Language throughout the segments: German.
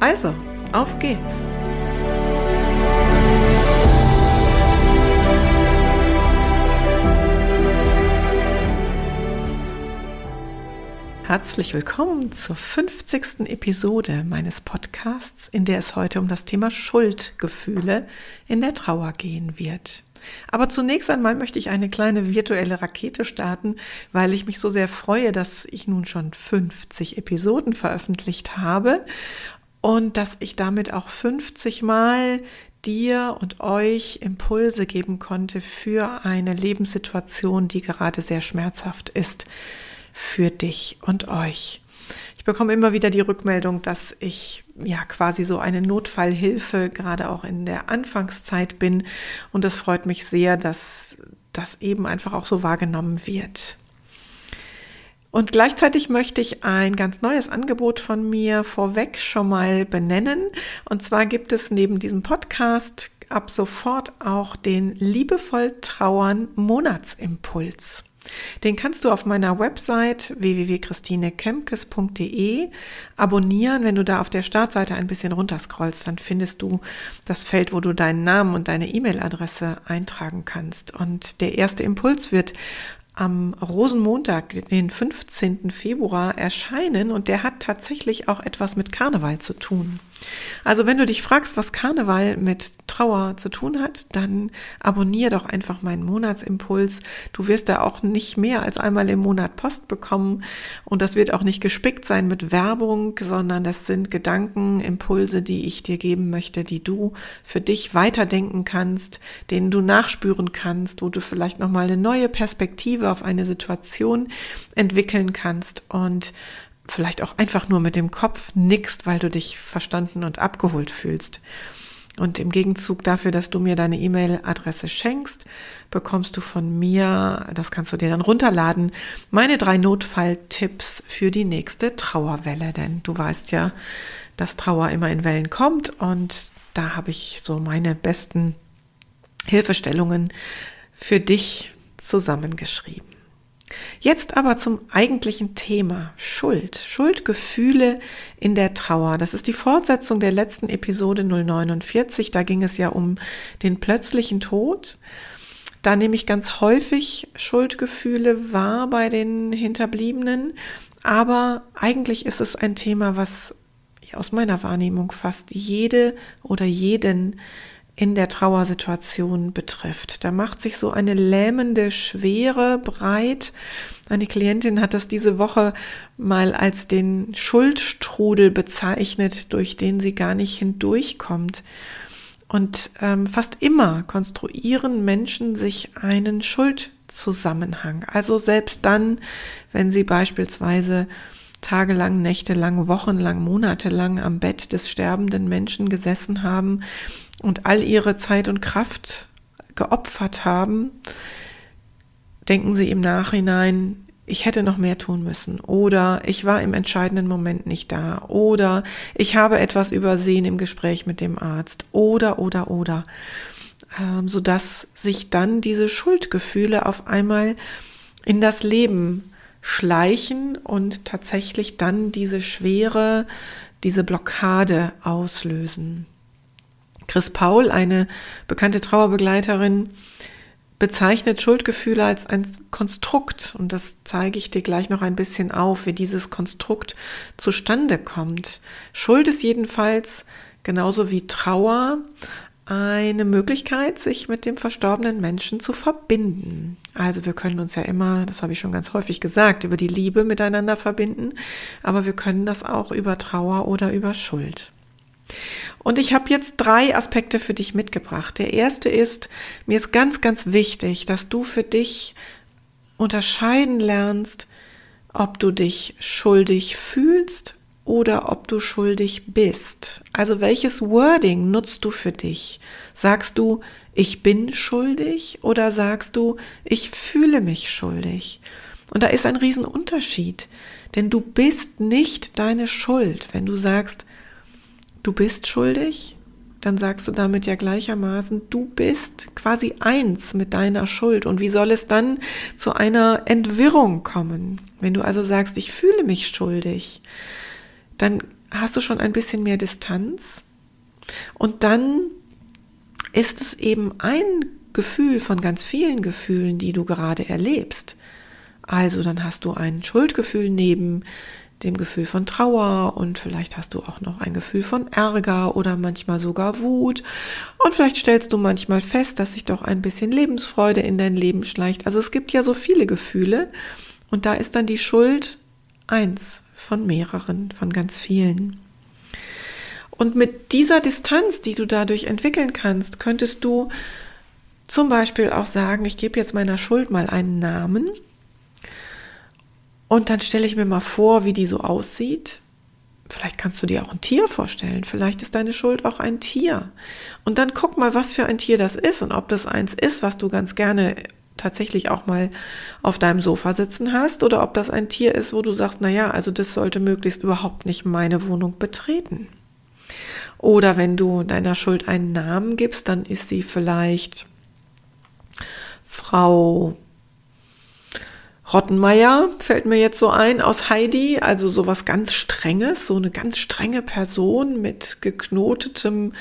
Also, auf geht's! Herzlich willkommen zur 50. Episode meines Podcasts, in der es heute um das Thema Schuldgefühle in der Trauer gehen wird. Aber zunächst einmal möchte ich eine kleine virtuelle Rakete starten, weil ich mich so sehr freue, dass ich nun schon 50 Episoden veröffentlicht habe und dass ich damit auch 50 Mal dir und euch Impulse geben konnte für eine Lebenssituation, die gerade sehr schmerzhaft ist für dich und euch. Ich bekomme immer wieder die Rückmeldung, dass ich ja quasi so eine Notfallhilfe gerade auch in der Anfangszeit bin und es freut mich sehr, dass das eben einfach auch so wahrgenommen wird. Und gleichzeitig möchte ich ein ganz neues Angebot von mir vorweg schon mal benennen. Und zwar gibt es neben diesem Podcast ab sofort auch den Liebevoll Trauern Monatsimpuls. Den kannst du auf meiner Website www.christinekemkes.de abonnieren. Wenn du da auf der Startseite ein bisschen runterscrollst, dann findest du das Feld, wo du deinen Namen und deine E-Mail-Adresse eintragen kannst. Und der erste Impuls wird am Rosenmontag, den 15. Februar, erscheinen und der hat tatsächlich auch etwas mit Karneval zu tun. Also wenn du dich fragst, was Karneval mit Trauer zu tun hat, dann abonnier doch einfach meinen Monatsimpuls. Du wirst da auch nicht mehr als einmal im Monat Post bekommen und das wird auch nicht gespickt sein mit Werbung, sondern das sind Gedanken, Impulse, die ich dir geben möchte, die du für dich weiterdenken kannst, denen du nachspüren kannst, wo du vielleicht noch mal eine neue Perspektive auf eine Situation entwickeln kannst und vielleicht auch einfach nur mit dem Kopf nickst, weil du dich verstanden und abgeholt fühlst. Und im Gegenzug dafür, dass du mir deine E-Mail-Adresse schenkst, bekommst du von mir, das kannst du dir dann runterladen, meine drei Notfalltipps für die nächste Trauerwelle. Denn du weißt ja, dass Trauer immer in Wellen kommt und da habe ich so meine besten Hilfestellungen für dich zusammengeschrieben. Jetzt aber zum eigentlichen Thema Schuld, Schuldgefühle in der Trauer. Das ist die Fortsetzung der letzten Episode 049. Da ging es ja um den plötzlichen Tod. Da nehme ich ganz häufig Schuldgefühle wahr bei den Hinterbliebenen. Aber eigentlich ist es ein Thema, was aus meiner Wahrnehmung fast jede oder jeden in der Trauersituation betrifft. Da macht sich so eine lähmende Schwere breit. Eine Klientin hat das diese Woche mal als den Schuldstrudel bezeichnet, durch den sie gar nicht hindurchkommt. Und ähm, fast immer konstruieren Menschen sich einen Schuldzusammenhang. Also selbst dann, wenn sie beispielsweise tagelang, nächtelang, wochenlang, monatelang am Bett des sterbenden Menschen gesessen haben und all ihre Zeit und Kraft geopfert haben, denken sie im Nachhinein, ich hätte noch mehr tun müssen. Oder ich war im entscheidenden Moment nicht da. Oder ich habe etwas übersehen im Gespräch mit dem Arzt. Oder oder oder, ähm, so dass sich dann diese Schuldgefühle auf einmal in das Leben schleichen und tatsächlich dann diese schwere, diese Blockade auslösen. Chris Paul, eine bekannte Trauerbegleiterin, bezeichnet Schuldgefühle als ein Konstrukt und das zeige ich dir gleich noch ein bisschen auf, wie dieses Konstrukt zustande kommt. Schuld ist jedenfalls genauso wie Trauer eine Möglichkeit, sich mit dem verstorbenen Menschen zu verbinden. Also wir können uns ja immer, das habe ich schon ganz häufig gesagt, über die Liebe miteinander verbinden, aber wir können das auch über Trauer oder über Schuld. Und ich habe jetzt drei Aspekte für dich mitgebracht. Der erste ist, mir ist ganz, ganz wichtig, dass du für dich unterscheiden lernst, ob du dich schuldig fühlst oder ob du schuldig bist. Also welches Wording nutzt du für dich? Sagst du, ich bin schuldig oder sagst du, ich fühle mich schuldig? Und da ist ein Riesenunterschied, denn du bist nicht deine Schuld. Wenn du sagst, du bist schuldig, dann sagst du damit ja gleichermaßen, du bist quasi eins mit deiner Schuld. Und wie soll es dann zu einer Entwirrung kommen? Wenn du also sagst, ich fühle mich schuldig, dann hast du schon ein bisschen mehr Distanz. Und dann ist es eben ein Gefühl von ganz vielen Gefühlen, die du gerade erlebst. Also dann hast du ein Schuldgefühl neben dem Gefühl von Trauer und vielleicht hast du auch noch ein Gefühl von Ärger oder manchmal sogar Wut und vielleicht stellst du manchmal fest, dass sich doch ein bisschen Lebensfreude in dein Leben schleicht. Also es gibt ja so viele Gefühle und da ist dann die Schuld eins von mehreren, von ganz vielen. Und mit dieser Distanz, die du dadurch entwickeln kannst, könntest du zum Beispiel auch sagen, ich gebe jetzt meiner Schuld mal einen Namen und dann stelle ich mir mal vor, wie die so aussieht. Vielleicht kannst du dir auch ein Tier vorstellen. Vielleicht ist deine Schuld auch ein Tier. Und dann guck mal, was für ein Tier das ist und ob das eins ist, was du ganz gerne tatsächlich auch mal auf deinem Sofa sitzen hast oder ob das ein Tier ist, wo du sagst, na ja, also das sollte möglichst überhaupt nicht meine Wohnung betreten. Oder wenn du deiner Schuld einen Namen gibst, dann ist sie vielleicht Frau Rottenmeier fällt mir jetzt so ein aus Heidi, also sowas ganz Strenges, so eine ganz strenge Person mit geknotetem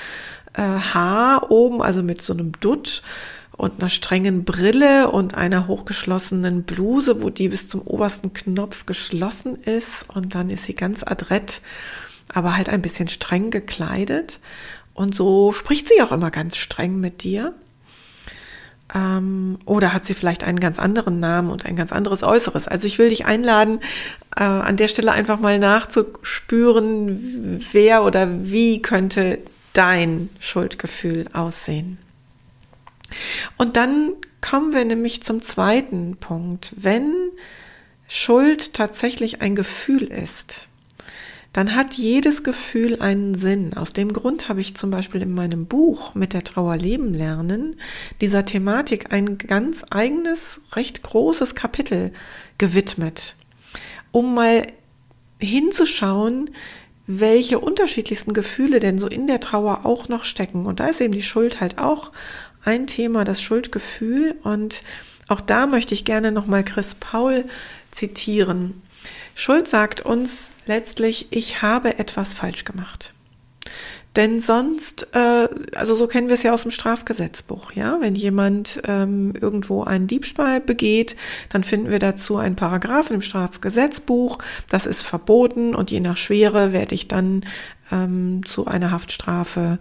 äh, Haar oben, also mit so einem Dutt und einer strengen Brille und einer hochgeschlossenen Bluse, wo die bis zum obersten Knopf geschlossen ist. Und dann ist sie ganz adrett, aber halt ein bisschen streng gekleidet. Und so spricht sie auch immer ganz streng mit dir. Ähm, oder hat sie vielleicht einen ganz anderen Namen und ein ganz anderes Äußeres? Also ich will dich einladen, äh, an der Stelle einfach mal nachzuspüren, wer oder wie könnte dein Schuldgefühl aussehen. Und dann kommen wir nämlich zum zweiten Punkt. Wenn Schuld tatsächlich ein Gefühl ist, dann hat jedes Gefühl einen Sinn. Aus dem Grund habe ich zum Beispiel in meinem Buch mit der Trauer leben lernen dieser Thematik ein ganz eigenes, recht großes Kapitel gewidmet, um mal hinzuschauen, welche unterschiedlichsten Gefühle denn so in der Trauer auch noch stecken. Und da ist eben die Schuld halt auch ein Thema, das Schuldgefühl. Und auch da möchte ich gerne nochmal Chris Paul zitieren. Schuld sagt uns, letztlich, ich habe etwas falsch gemacht. Denn sonst, äh, also so kennen wir es ja aus dem Strafgesetzbuch, ja, wenn jemand ähm, irgendwo einen Diebstahl begeht, dann finden wir dazu einen Paragraphen im Strafgesetzbuch, das ist verboten und je nach Schwere werde ich dann ähm, zu einer Haftstrafe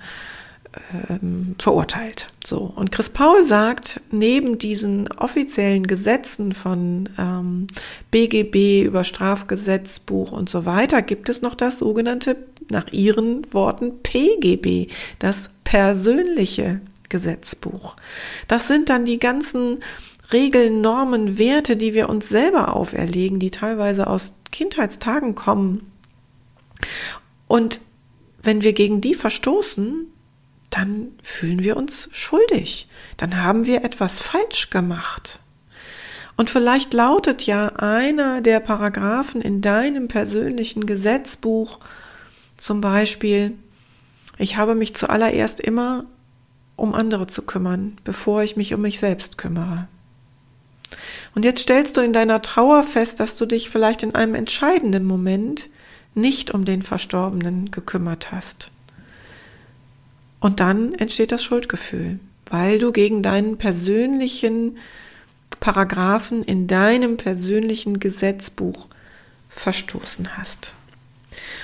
ähm, verurteilt. So. Und Chris Paul sagt, neben diesen offiziellen Gesetzen von ähm, BGB über Strafgesetzbuch und so weiter, gibt es noch das sogenannte, nach ihren Worten, PGB, das persönliche Gesetzbuch. Das sind dann die ganzen Regeln, Normen, Werte, die wir uns selber auferlegen, die teilweise aus Kindheitstagen kommen. Und wenn wir gegen die verstoßen, dann fühlen wir uns schuldig. Dann haben wir etwas falsch gemacht. Und vielleicht lautet ja einer der Paragraphen in deinem persönlichen Gesetzbuch zum Beispiel, ich habe mich zuallererst immer um andere zu kümmern, bevor ich mich um mich selbst kümmere. Und jetzt stellst du in deiner Trauer fest, dass du dich vielleicht in einem entscheidenden Moment nicht um den Verstorbenen gekümmert hast. Und dann entsteht das Schuldgefühl, weil du gegen deinen persönlichen Paragraphen in deinem persönlichen Gesetzbuch verstoßen hast.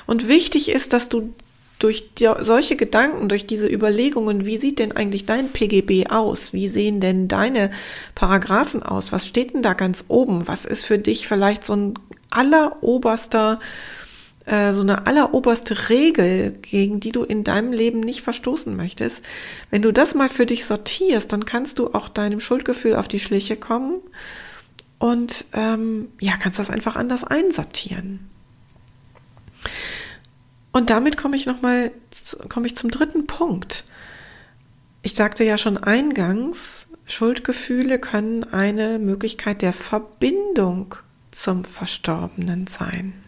Und wichtig ist, dass du durch solche Gedanken, durch diese Überlegungen, wie sieht denn eigentlich dein PGB aus? Wie sehen denn deine Paragraphen aus? Was steht denn da ganz oben? Was ist für dich vielleicht so ein alleroberster äh, so eine alleroberste Regel, gegen die du in deinem Leben nicht verstoßen möchtest, wenn du das mal für dich sortierst, dann kannst du auch deinem Schuldgefühl auf die Schliche kommen und ähm, ja, kannst das einfach anders einsortieren. Und damit komme ich nochmal, komme ich zum dritten Punkt. Ich sagte ja schon eingangs, Schuldgefühle können eine Möglichkeit der Verbindung zum Verstorbenen sein.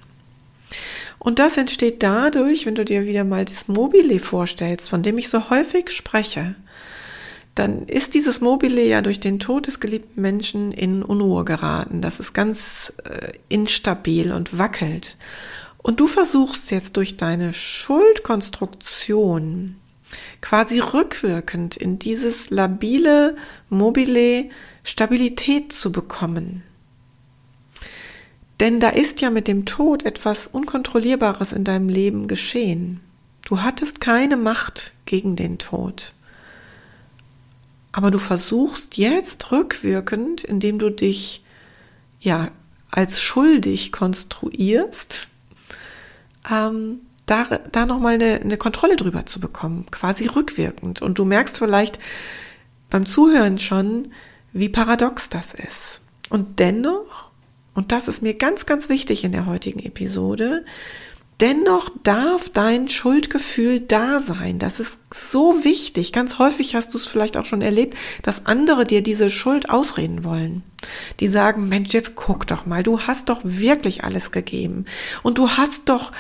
Und das entsteht dadurch, wenn du dir wieder mal das Mobile vorstellst, von dem ich so häufig spreche, dann ist dieses Mobile ja durch den Tod des geliebten Menschen in Unruhe geraten. Das ist ganz äh, instabil und wackelt. Und du versuchst jetzt durch deine Schuldkonstruktion quasi rückwirkend in dieses labile Mobile Stabilität zu bekommen. Denn da ist ja mit dem Tod etwas Unkontrollierbares in deinem Leben geschehen. Du hattest keine Macht gegen den Tod. Aber du versuchst jetzt rückwirkend, indem du dich ja als schuldig konstruierst, ähm, da, da nochmal eine, eine Kontrolle drüber zu bekommen, quasi rückwirkend. Und du merkst vielleicht beim Zuhören schon, wie paradox das ist. Und dennoch, und das ist mir ganz, ganz wichtig in der heutigen Episode, Dennoch darf dein Schuldgefühl da sein. Das ist so wichtig. Ganz häufig hast du es vielleicht auch schon erlebt, dass andere dir diese Schuld ausreden wollen. Die sagen, Mensch, jetzt guck doch mal, du hast doch wirklich alles gegeben. Und du hast doch,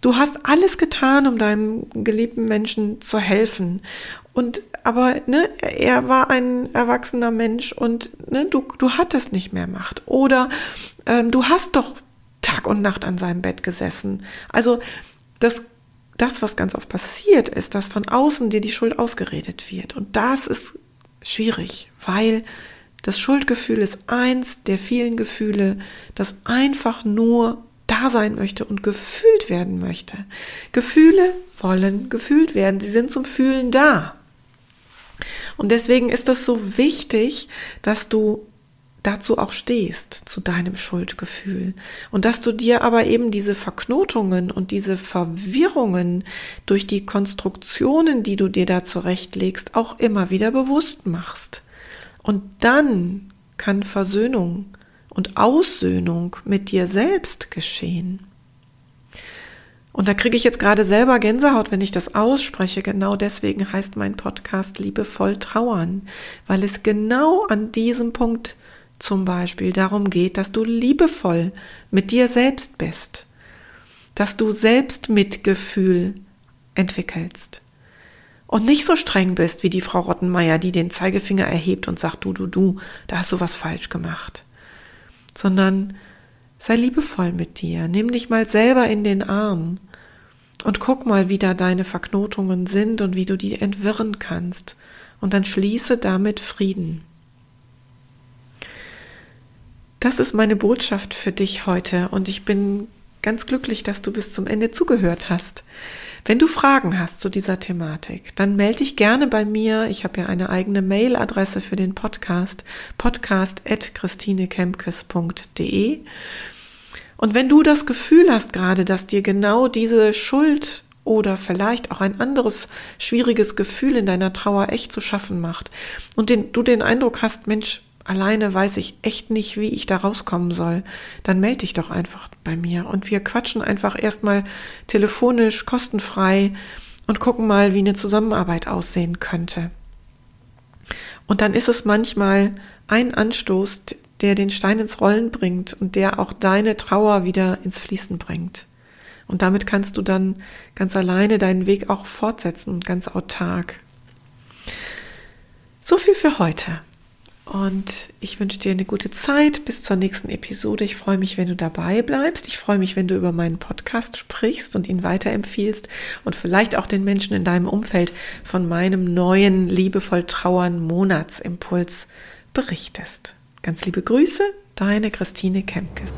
du hast alles getan, um deinem geliebten Menschen zu helfen. Und aber ne, er war ein erwachsener Mensch und ne, du, du hattest nicht mehr Macht. Oder ähm, du hast doch Tag und Nacht an seinem Bett gesessen. Also das, das, was ganz oft passiert, ist, dass von außen dir die Schuld ausgeredet wird. Und das ist schwierig, weil das Schuldgefühl ist eins der vielen Gefühle, das einfach nur da sein möchte und gefühlt werden möchte. Gefühle wollen gefühlt werden. Sie sind zum Fühlen da. Und deswegen ist das so wichtig, dass du dazu auch stehst, zu deinem Schuldgefühl. Und dass du dir aber eben diese Verknotungen und diese Verwirrungen durch die Konstruktionen, die du dir da zurechtlegst, auch immer wieder bewusst machst. Und dann kann Versöhnung und Aussöhnung mit dir selbst geschehen. Und da kriege ich jetzt gerade selber Gänsehaut, wenn ich das ausspreche. Genau deswegen heißt mein Podcast Liebevoll Trauern, weil es genau an diesem Punkt zum Beispiel darum geht, dass du liebevoll mit dir selbst bist, dass du selbst Mitgefühl entwickelst und nicht so streng bist wie die Frau Rottenmeier, die den Zeigefinger erhebt und sagt, du, du, du, da hast du was falsch gemacht, sondern sei liebevoll mit dir, nimm dich mal selber in den Arm und guck mal, wie da deine Verknotungen sind und wie du die entwirren kannst und dann schließe damit Frieden. Das ist meine Botschaft für dich heute und ich bin ganz glücklich, dass du bis zum Ende zugehört hast. Wenn du Fragen hast zu dieser Thematik, dann melde dich gerne bei mir. Ich habe ja eine eigene Mailadresse für den Podcast, podcast.christinekemkes.de. Und wenn du das Gefühl hast gerade, dass dir genau diese Schuld oder vielleicht auch ein anderes schwieriges Gefühl in deiner Trauer echt zu schaffen macht und den, du den Eindruck hast, Mensch, alleine weiß ich echt nicht, wie ich da rauskommen soll, dann melde dich doch einfach bei mir und wir quatschen einfach erstmal telefonisch, kostenfrei und gucken mal, wie eine Zusammenarbeit aussehen könnte. Und dann ist es manchmal ein Anstoß, der den Stein ins Rollen bringt und der auch deine Trauer wieder ins Fließen bringt. Und damit kannst du dann ganz alleine deinen Weg auch fortsetzen und ganz autark. So viel für heute. Und ich wünsche dir eine gute Zeit bis zur nächsten Episode. Ich freue mich, wenn du dabei bleibst. Ich freue mich, wenn du über meinen Podcast sprichst und ihn weiterempfiehlst und vielleicht auch den Menschen in deinem Umfeld von meinem neuen liebevoll Trauern Monatsimpuls berichtest. Ganz liebe Grüße, deine Christine Kemkes.